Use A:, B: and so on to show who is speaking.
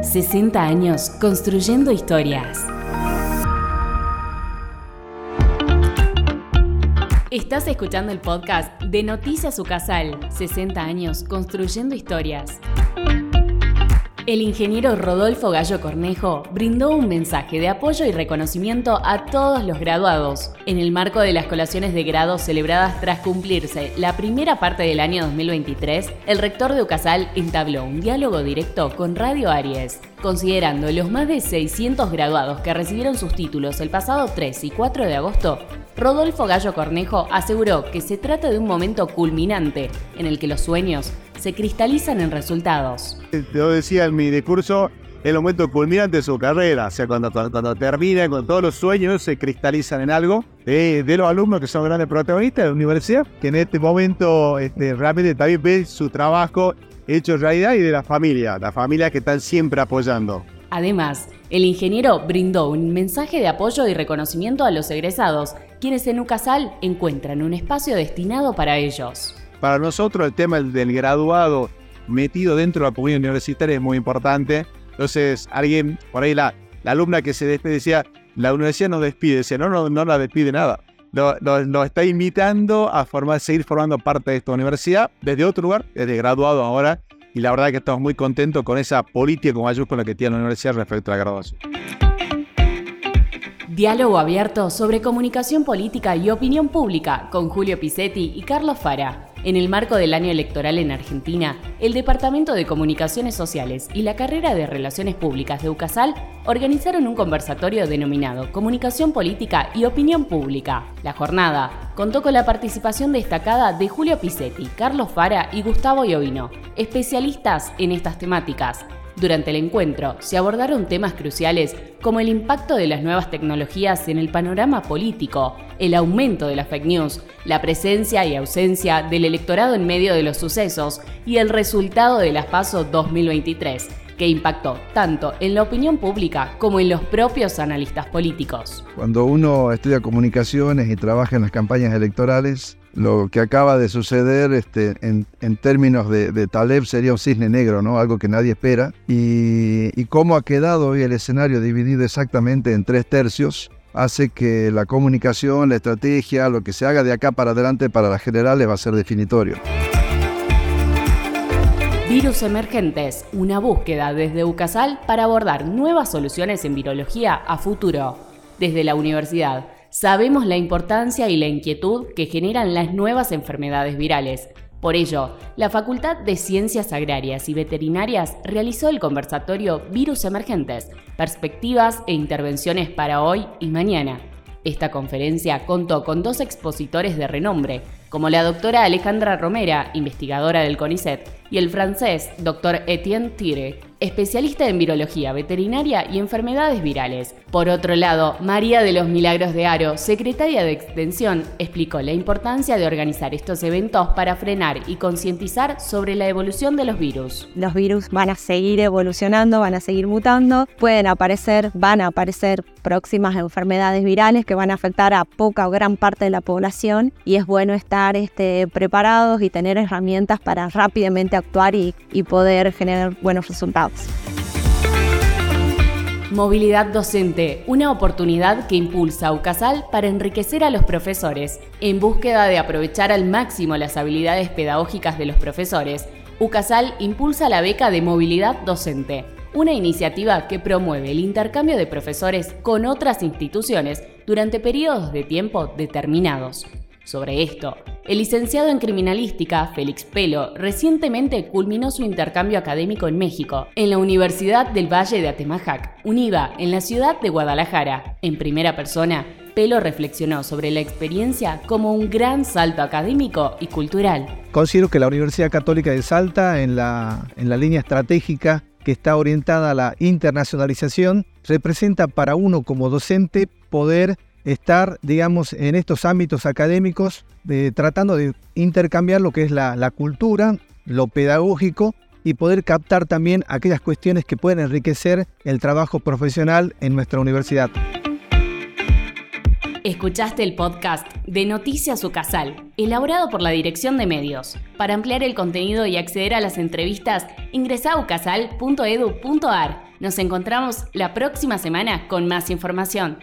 A: 60 años construyendo historias. Estás escuchando el podcast de Noticias Ucasal, 60 años construyendo historias. El ingeniero Rodolfo Gallo Cornejo brindó un mensaje de apoyo y reconocimiento a todos los graduados en el marco de las colaciones de grado celebradas tras cumplirse la primera parte del año 2023. El rector de Ucasal entabló un diálogo directo con Radio Aries, considerando los más de 600 graduados que recibieron sus títulos el pasado 3 y 4 de agosto Rodolfo Gallo Cornejo aseguró que se trata de un momento culminante en el que los sueños se cristalizan en resultados.
B: Yo decía en mi discurso, el momento culminante de su carrera, o sea, cuando, cuando, termina, con todos los sueños se cristalizan en algo, de, los alumnos que son grandes protagonistas de la universidad, que en este momento este, realmente también ven su trabajo hecho realidad y de la familia, la familia que están siempre apoyando.
A: Además, el ingeniero brindó un mensaje de apoyo y reconocimiento a los egresados, quienes en UCASAL encuentran un espacio destinado para ellos.
B: Para nosotros el tema del graduado metido dentro de la comunidad universitaria es muy importante. Entonces, alguien, por ahí la, alumna que se despide decía, la universidad no despide, decía, no, no, no la despide nada. Lo, está invitando a formar, seguir formando parte de esta universidad desde otro lugar, desde graduado ahora, y la verdad es que estamos muy contentos con esa política con mayúscula que tiene la universidad respecto a la graduación.
A: Diálogo abierto sobre comunicación política y opinión pública con Julio Pisetti y Carlos Fara. En el marco del año electoral en Argentina, el Departamento de Comunicaciones Sociales y la carrera de Relaciones Públicas de UCASAL organizaron un conversatorio denominado Comunicación Política y Opinión Pública. La jornada contó con la participación destacada de Julio Pisetti, Carlos Fara y Gustavo Iovino, especialistas en estas temáticas, durante el encuentro se abordaron temas cruciales como el impacto de las nuevas tecnologías en el panorama político, el aumento de las fake news, la presencia y ausencia del electorado en medio de los sucesos y el resultado de las PASO 2023, que impactó tanto en la opinión pública como en los propios analistas políticos.
C: Cuando uno estudia comunicaciones y trabaja en las campañas electorales, lo que acaba de suceder este, en, términos de, Taleb sería un cisne negro, ¿no? algo que nadie espera. Y, y cómo ha quedado hoy el escenario dividido exactamente en tres tercios hace que la comunicación, la estrategia, lo que se haga de acá para adelante para las generales va a ser definitorio.
A: Virus emergentes, una búsqueda desde UCASAL para abordar nuevas soluciones en virología a futuro. Desde la universidad Sabemos la importancia y la inquietud que generan las nuevas enfermedades virales. Por ello, la Facultad de Ciencias Agrarias y Veterinarias realizó el conversatorio Virus Emergentes, Perspectivas e Intervenciones para hoy y mañana. Esta conferencia contó con dos expositores de renombre, como la doctora Alejandra Romera, investigadora del CONICET, y el francés doctor Etienne Tire, especialista en virología veterinaria y enfermedades virales. Por otro lado, María de los Milagros de Aro, secretaria de Extensión, explicó la importancia de organizar estos eventos para frenar y concientizar sobre la evolución de los virus.
D: Los virus van a seguir evolucionando, van a seguir mutando, pueden aparecer, van a aparecer próximas enfermedades virales que van a afectar a poca o gran parte de la población y es bueno estar este, preparados y tener herramientas para rápidamente actuar y, poder generar buenos resultados.
A: Movilidad docente, una oportunidad que impulsa a UCASAL para enriquecer a los profesores. En búsqueda de aprovechar al máximo las habilidades pedagógicas de los profesores, UCASAL impulsa la beca de movilidad docente, una iniciativa que promueve el intercambio de profesores con otras instituciones durante periodos de tiempo determinados. Sobre esto, el licenciado en criminalística, Félix Pelo, recientemente culminó su intercambio académico en México, en la Universidad del Valle de Atemajac, UNIVA, en la ciudad de Guadalajara. En primera persona, Pelo reflexionó sobre la experiencia como un gran salto académico y cultural.
E: Considero que la Universidad Católica de Salta, en la, en la línea estratégica que está orientada a la internacionalización, representa para uno como docente poder estar, digamos, en estos ámbitos académicos, tratando de intercambiar lo que es la, cultura, lo pedagógico y poder captar también aquellas cuestiones que pueden enriquecer el trabajo profesional en nuestra universidad.
A: Escuchaste el podcast de Noticias Ucasal, elaborado por la Dirección de Medios. Para ampliar el contenido y acceder a las entrevistas, ingresa a ucasal.edu.ar. Nos encontramos la próxima semana con más información.